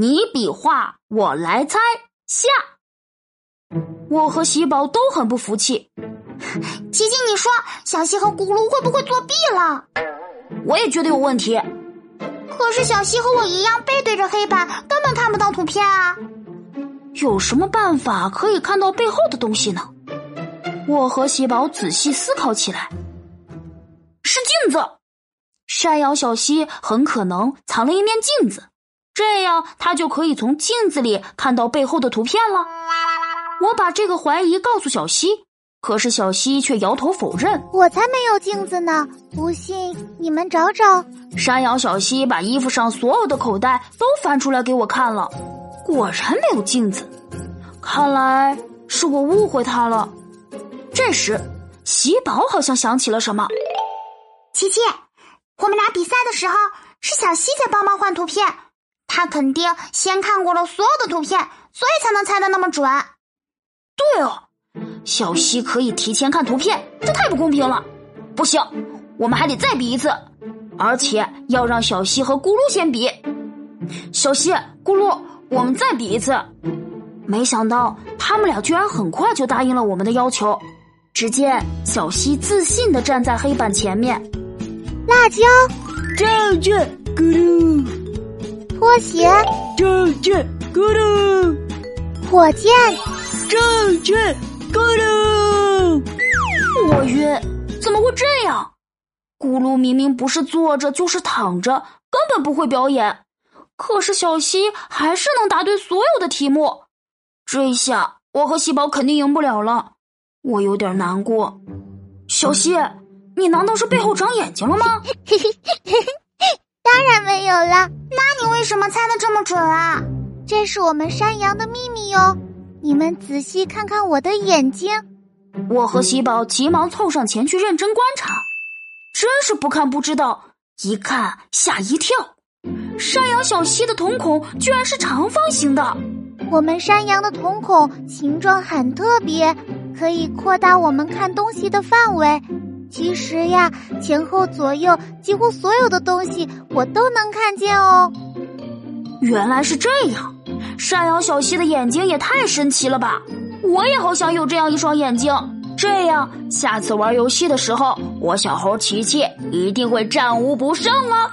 你比划，我来猜。下。我和喜宝都很不服气。琪琪，你说小西和咕噜会不会作弊了？我也觉得有问题。可是小西和我一样背对着黑板，根本看不到图片啊。有什么办法可以看到背后的东西呢？我和喜宝仔细思考起来。是镜子，山羊小溪很可能藏了一面镜子，这样他就可以从镜子里看到背后的图片了。我把这个怀疑告诉小溪。可是小溪却摇头否认，我才没有镜子呢！不信你们找找。山羊小溪把衣服上所有的口袋都翻出来给我看了，果然没有镜子。看来是我误会他了。这时，喜宝好像想起了什么：“琪琪，我们俩比赛的时候是小溪在帮忙换图片，他肯定先看过了所有的图片，所以才能猜的那么准。”对哦。小西可以提前看图片，这太不公平了！不行，我们还得再比一次，而且要让小西和咕噜先比。小西、咕噜，我们再比一次。没想到他们俩居然很快就答应了我们的要求。只见小西自信的站在黑板前面，辣椒，正确，咕噜；拖鞋，正确，咕噜；火箭，正确。咕噜，我晕，怎么会这样？咕噜明明不是坐着就是躺着，根本不会表演，可是小溪还是能答对所有的题目。这下，我和喜宝肯定赢不了了，我有点难过。小溪，你难道是背后长眼睛了吗？当然没有了，为什么猜的这么准啊？这是我们山羊的秘密哟。你们仔细看看我的眼睛，我和喜宝急忙凑上前去认真观察，真是不看不知道，一看吓一跳。山羊小溪的瞳孔居然是长方形的，我们山羊的瞳孔形状很特别，可以扩大我们看东西的范围。其实呀，前后左右几乎所有的东西我都能看见哦。原来是这样。山羊小溪的眼睛也太神奇了吧！我也好想有这样一双眼睛，这样下次玩游戏的时候，我小猴琪琪一定会战无不胜哦。